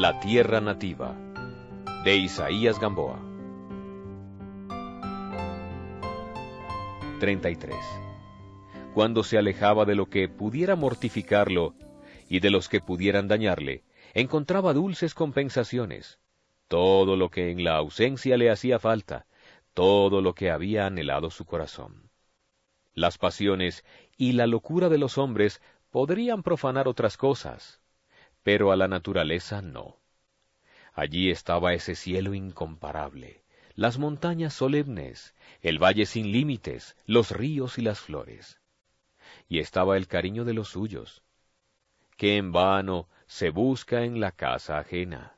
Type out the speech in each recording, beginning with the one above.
La tierra nativa de Isaías Gamboa. 33 Cuando se alejaba de lo que pudiera mortificarlo y de los que pudieran dañarle, encontraba dulces compensaciones, todo lo que en la ausencia le hacía falta, todo lo que había anhelado su corazón. Las pasiones y la locura de los hombres podrían profanar otras cosas, pero a la naturaleza no. Allí estaba ese cielo incomparable, las montañas solemnes, el valle sin límites, los ríos y las flores. Y estaba el cariño de los suyos, que en vano se busca en la casa ajena,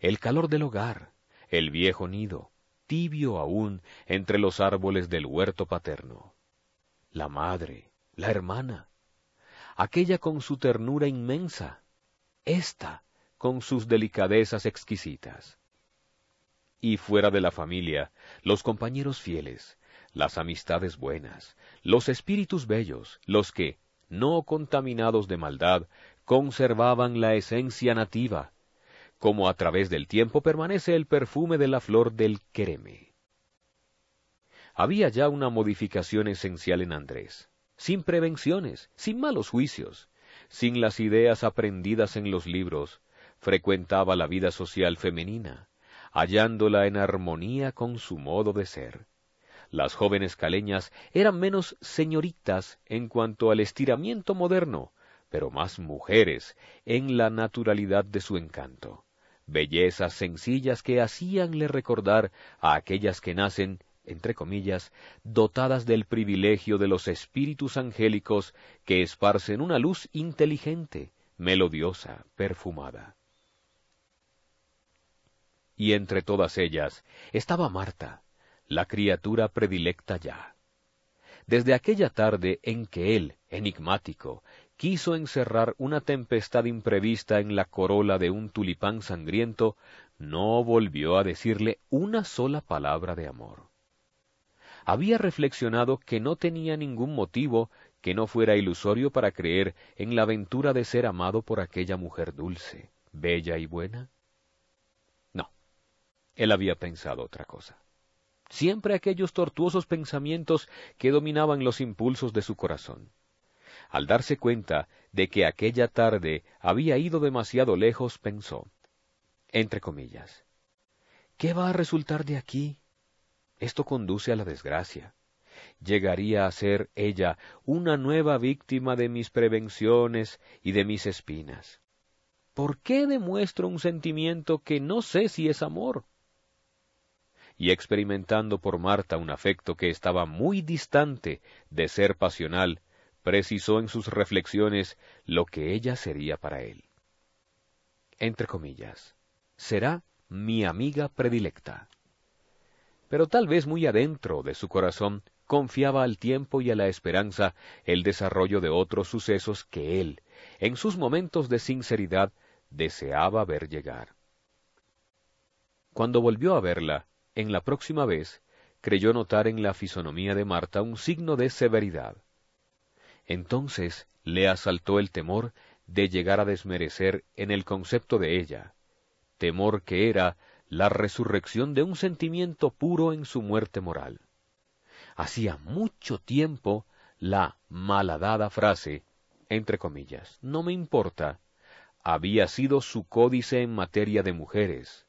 el calor del hogar, el viejo nido, tibio aún entre los árboles del huerto paterno. La madre, la hermana, aquella con su ternura inmensa, ésta con sus delicadezas exquisitas. Y fuera de la familia, los compañeros fieles, las amistades buenas, los espíritus bellos, los que, no contaminados de maldad, conservaban la esencia nativa, como a través del tiempo permanece el perfume de la flor del quereme. Había ya una modificación esencial en Andrés, sin prevenciones, sin malos juicios, sin las ideas aprendidas en los libros, frecuentaba la vida social femenina, hallándola en armonía con su modo de ser. Las jóvenes caleñas eran menos señoritas en cuanto al estiramiento moderno, pero más mujeres en la naturalidad de su encanto, bellezas sencillas que hacíanle recordar a aquellas que nacen entre comillas, dotadas del privilegio de los espíritus angélicos que esparcen una luz inteligente, melodiosa, perfumada. Y entre todas ellas estaba Marta, la criatura predilecta ya. Desde aquella tarde en que él, enigmático, quiso encerrar una tempestad imprevista en la corola de un tulipán sangriento, no volvió a decirle una sola palabra de amor había reflexionado que no tenía ningún motivo que no fuera ilusorio para creer en la aventura de ser amado por aquella mujer dulce, bella y buena? No, él había pensado otra cosa. Siempre aquellos tortuosos pensamientos que dominaban los impulsos de su corazón. Al darse cuenta de que aquella tarde había ido demasiado lejos, pensó, entre comillas, ¿qué va a resultar de aquí? Esto conduce a la desgracia. Llegaría a ser ella una nueva víctima de mis prevenciones y de mis espinas. ¿Por qué demuestro un sentimiento que no sé si es amor? Y experimentando por Marta un afecto que estaba muy distante de ser pasional, precisó en sus reflexiones lo que ella sería para él. Entre comillas, será mi amiga predilecta pero tal vez muy adentro de su corazón confiaba al tiempo y a la esperanza el desarrollo de otros sucesos que él, en sus momentos de sinceridad, deseaba ver llegar. Cuando volvió a verla, en la próxima vez, creyó notar en la fisonomía de Marta un signo de severidad. Entonces le asaltó el temor de llegar a desmerecer en el concepto de ella, temor que era la resurrección de un sentimiento puro en su muerte moral. Hacía mucho tiempo la malhadada frase, entre comillas, no me importa, había sido su códice en materia de mujeres,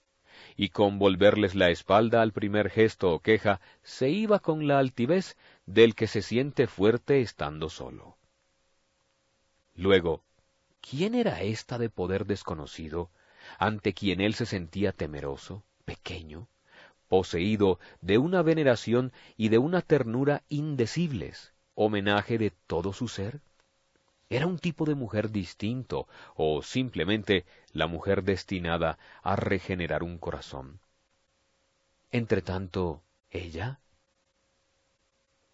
y con volverles la espalda al primer gesto o queja, se iba con la altivez del que se siente fuerte estando solo. Luego, ¿quién era esta de poder desconocido ante quien él se sentía temeroso, pequeño, poseído de una veneración y de una ternura indecibles, homenaje de todo su ser? ¿Era un tipo de mujer distinto o simplemente la mujer destinada a regenerar un corazón? Entretanto, ella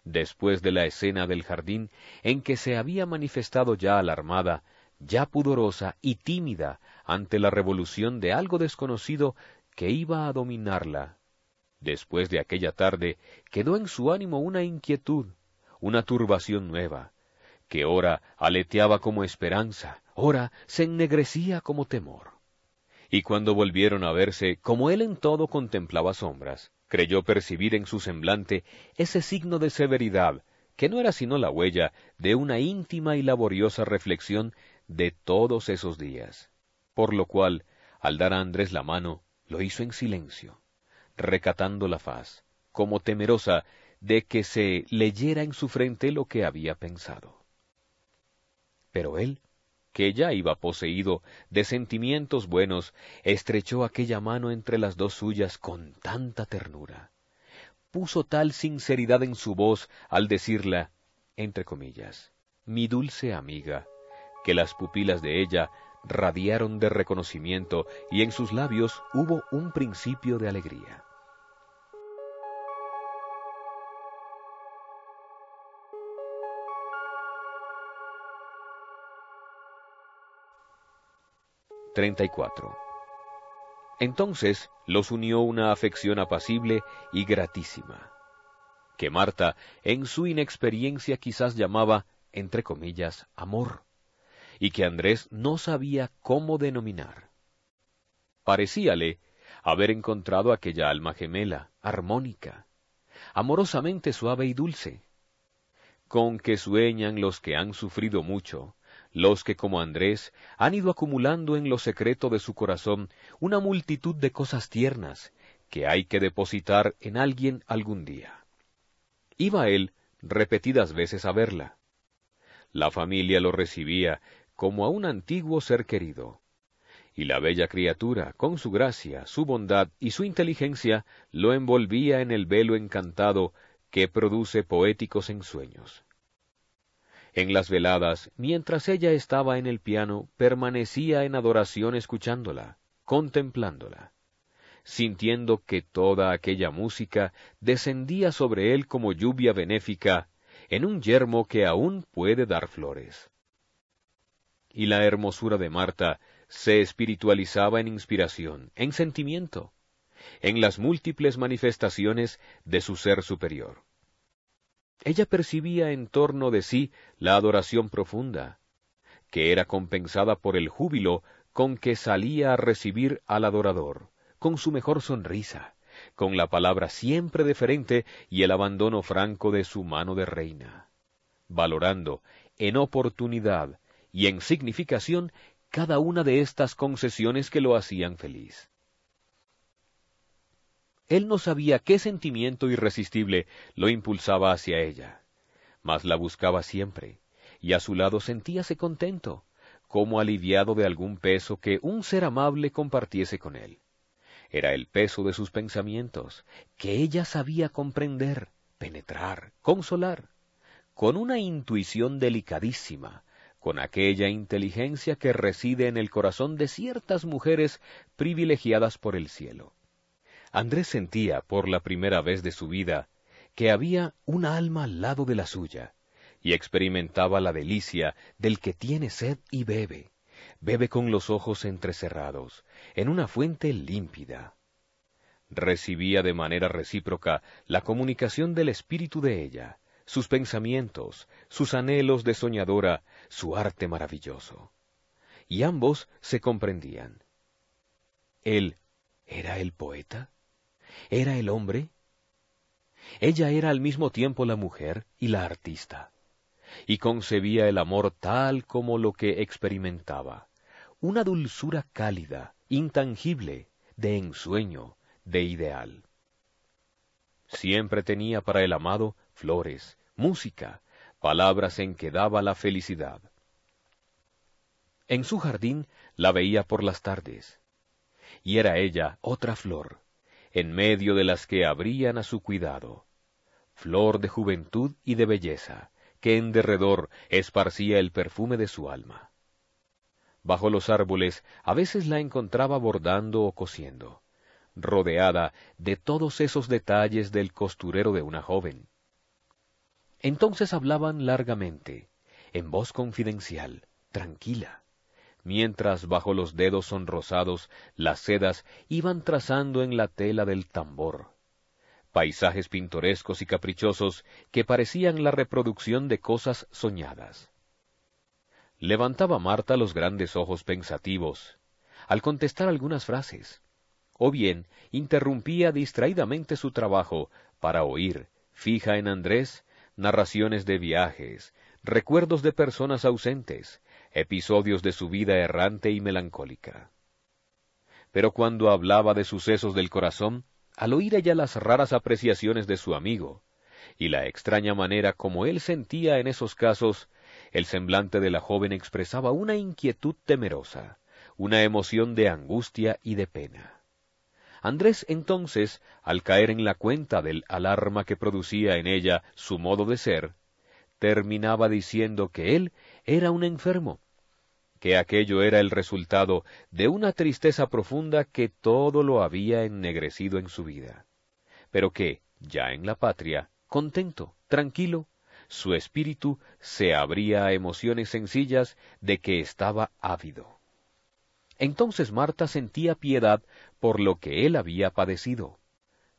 después de la escena del jardín en que se había manifestado ya alarmada ya pudorosa y tímida ante la revolución de algo desconocido que iba a dominarla. Después de aquella tarde quedó en su ánimo una inquietud, una turbación nueva, que ora aleteaba como esperanza, ora se ennegrecía como temor. Y cuando volvieron a verse, como él en todo contemplaba sombras, creyó percibir en su semblante ese signo de severidad, que no era sino la huella de una íntima y laboriosa reflexión de todos esos días. Por lo cual, al dar a Andrés la mano, lo hizo en silencio, recatando la faz, como temerosa de que se leyera en su frente lo que había pensado. Pero él, que ya iba poseído de sentimientos buenos, estrechó aquella mano entre las dos suyas con tanta ternura, puso tal sinceridad en su voz al decirla, entre comillas, mi dulce amiga, que las pupilas de ella radiaron de reconocimiento y en sus labios hubo un principio de alegría. 34. Entonces los unió una afección apacible y gratísima, que Marta en su inexperiencia quizás llamaba, entre comillas, amor, y que Andrés no sabía cómo denominar. Parecíale haber encontrado aquella alma gemela, armónica, amorosamente suave y dulce, con que sueñan los que han sufrido mucho, los que como Andrés han ido acumulando en lo secreto de su corazón una multitud de cosas tiernas que hay que depositar en alguien algún día. Iba él repetidas veces a verla. La familia lo recibía como a un antiguo ser querido, y la bella criatura, con su gracia, su bondad y su inteligencia, lo envolvía en el velo encantado que produce poéticos ensueños. En las veladas, mientras ella estaba en el piano, permanecía en adoración escuchándola, contemplándola, sintiendo que toda aquella música descendía sobre él como lluvia benéfica en un yermo que aún puede dar flores. Y la hermosura de Marta se espiritualizaba en inspiración, en sentimiento, en las múltiples manifestaciones de su ser superior. Ella percibía en torno de sí la adoración profunda, que era compensada por el júbilo con que salía a recibir al adorador, con su mejor sonrisa, con la palabra siempre deferente y el abandono franco de su mano de reina, valorando en oportunidad y en significación cada una de estas concesiones que lo hacían feliz. Él no sabía qué sentimiento irresistible lo impulsaba hacia ella, mas la buscaba siempre, y a su lado sentíase contento, como aliviado de algún peso que un ser amable compartiese con él. Era el peso de sus pensamientos, que ella sabía comprender, penetrar, consolar, con una intuición delicadísima, con aquella inteligencia que reside en el corazón de ciertas mujeres privilegiadas por el cielo. Andrés sentía, por la primera vez de su vida, que había un alma al lado de la suya, y experimentaba la delicia del que tiene sed y bebe, bebe con los ojos entrecerrados, en una fuente límpida. Recibía de manera recíproca la comunicación del espíritu de ella, sus pensamientos, sus anhelos de soñadora, su arte maravilloso. Y ambos se comprendían. ¿Él era el poeta? ¿Era el hombre? Ella era al mismo tiempo la mujer y la artista, y concebía el amor tal como lo que experimentaba, una dulzura cálida, intangible, de ensueño, de ideal. Siempre tenía para el amado flores, música, palabras en que daba la felicidad. En su jardín la veía por las tardes, y era ella otra flor, en medio de las que abrían a su cuidado, flor de juventud y de belleza, que en derredor esparcía el perfume de su alma. Bajo los árboles a veces la encontraba bordando o cosiendo, rodeada de todos esos detalles del costurero de una joven. Entonces hablaban largamente, en voz confidencial, tranquila mientras bajo los dedos sonrosados las sedas iban trazando en la tela del tambor. Paisajes pintorescos y caprichosos que parecían la reproducción de cosas soñadas. Levantaba Marta los grandes ojos pensativos, al contestar algunas frases, o bien interrumpía distraídamente su trabajo para oír, fija en Andrés, narraciones de viajes, recuerdos de personas ausentes, episodios de su vida errante y melancólica. Pero cuando hablaba de sucesos del corazón, al oír ella las raras apreciaciones de su amigo, y la extraña manera como él sentía en esos casos, el semblante de la joven expresaba una inquietud temerosa, una emoción de angustia y de pena. Andrés entonces, al caer en la cuenta del alarma que producía en ella su modo de ser, terminaba diciendo que él era un enfermo, que aquello era el resultado de una tristeza profunda que todo lo había ennegrecido en su vida, pero que, ya en la patria, contento, tranquilo, su espíritu se abría a emociones sencillas de que estaba ávido. Entonces Marta sentía piedad por lo que él había padecido.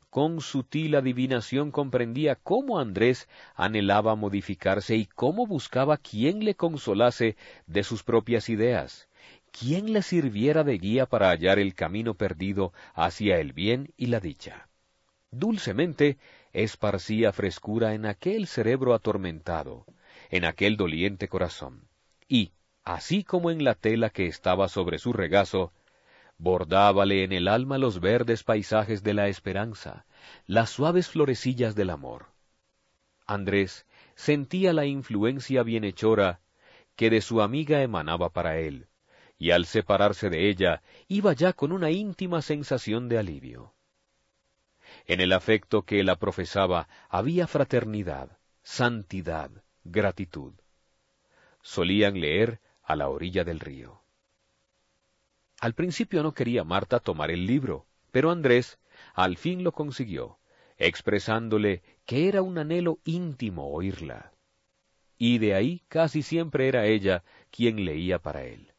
Con sutil adivinación comprendía cómo Andrés anhelaba modificarse y cómo buscaba quien le consolase de sus propias ideas, quien le sirviera de guía para hallar el camino perdido hacia el bien y la dicha. Dulcemente esparcía frescura en aquel cerebro atormentado, en aquel doliente corazón, y, así como en la tela que estaba sobre su regazo, bordábale en el alma los verdes paisajes de la esperanza, las suaves florecillas del amor. Andrés sentía la influencia bienhechora que de su amiga emanaba para él, y al separarse de ella iba ya con una íntima sensación de alivio. En el afecto que la profesaba había fraternidad, santidad, gratitud. Solían leer a la orilla del río. Al principio no quería Marta tomar el libro, pero Andrés al fin lo consiguió, expresándole que era un anhelo íntimo oírla. Y de ahí casi siempre era ella quien leía para él.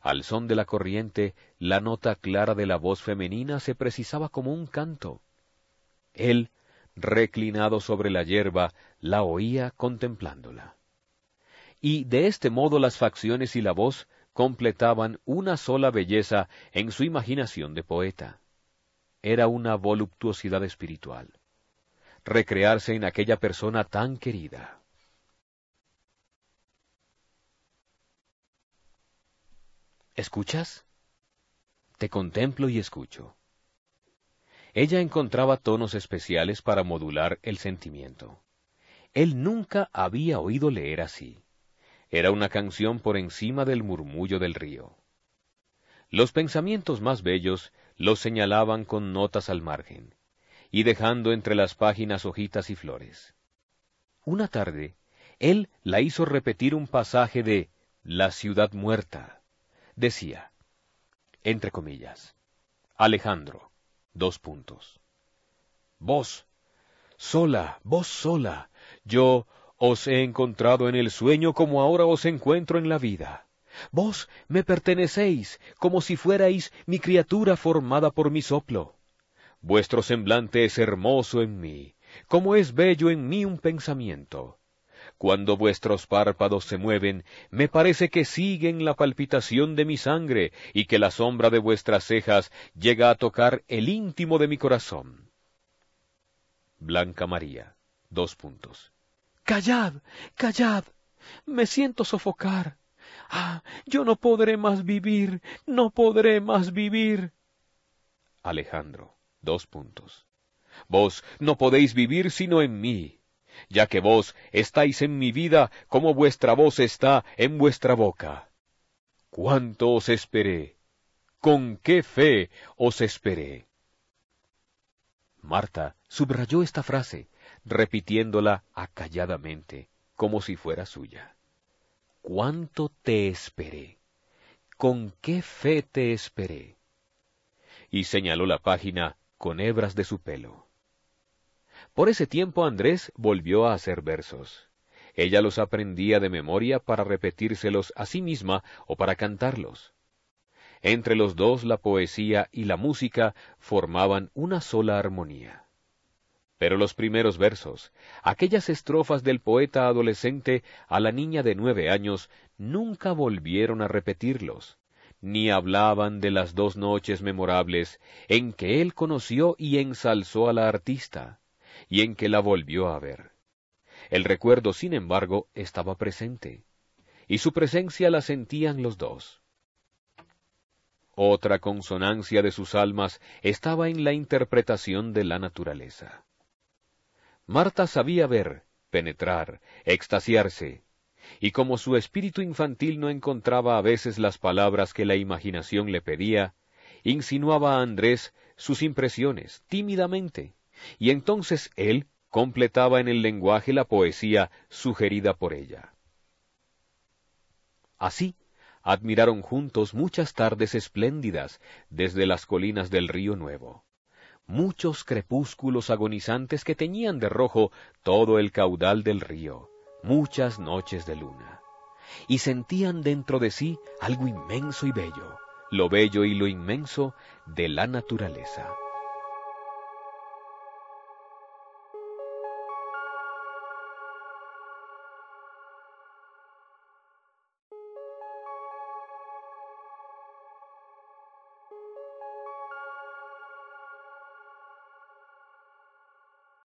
Al son de la corriente, la nota clara de la voz femenina se precisaba como un canto, él, reclinado sobre la hierba, la oía contemplándola. Y de este modo las facciones y la voz completaban una sola belleza en su imaginación de poeta. Era una voluptuosidad espiritual. Recrearse en aquella persona tan querida. ¿Escuchas? Te contemplo y escucho ella encontraba tonos especiales para modular el sentimiento. Él nunca había oído leer así. Era una canción por encima del murmullo del río. Los pensamientos más bellos los señalaban con notas al margen, y dejando entre las páginas hojitas y flores. Una tarde, él la hizo repetir un pasaje de La ciudad muerta. Decía, entre comillas, Alejandro, Dos puntos. Vos, sola, vos sola, yo os he encontrado en el sueño como ahora os encuentro en la vida. Vos me pertenecéis como si fuerais mi criatura formada por mi soplo. Vuestro semblante es hermoso en mí, como es bello en mí un pensamiento. Cuando vuestros párpados se mueven, me parece que siguen la palpitación de mi sangre y que la sombra de vuestras cejas llega a tocar el íntimo de mi corazón. Blanca María. Dos puntos. Callad, callad. Me siento sofocar. Ah, yo no podré más vivir, no podré más vivir. Alejandro. Dos puntos. Vos no podéis vivir sino en mí ya que vos estáis en mi vida como vuestra voz está en vuestra boca. ¿Cuánto os esperé? ¿Con qué fe os esperé? Marta subrayó esta frase, repitiéndola acalladamente, como si fuera suya. ¿Cuánto te esperé? ¿Con qué fe te esperé? Y señaló la página con hebras de su pelo. Por ese tiempo Andrés volvió a hacer versos. Ella los aprendía de memoria para repetírselos a sí misma o para cantarlos. Entre los dos la poesía y la música formaban una sola armonía. Pero los primeros versos, aquellas estrofas del poeta adolescente a la niña de nueve años, nunca volvieron a repetirlos, ni hablaban de las dos noches memorables en que él conoció y ensalzó a la artista, y en que la volvió a ver. El recuerdo, sin embargo, estaba presente, y su presencia la sentían los dos. Otra consonancia de sus almas estaba en la interpretación de la naturaleza. Marta sabía ver, penetrar, extasiarse, y como su espíritu infantil no encontraba a veces las palabras que la imaginación le pedía, insinuaba a Andrés sus impresiones tímidamente, y entonces él completaba en el lenguaje la poesía sugerida por ella. Así, admiraron juntos muchas tardes espléndidas desde las colinas del río Nuevo, muchos crepúsculos agonizantes que teñían de rojo todo el caudal del río, muchas noches de luna, y sentían dentro de sí algo inmenso y bello, lo bello y lo inmenso de la naturaleza.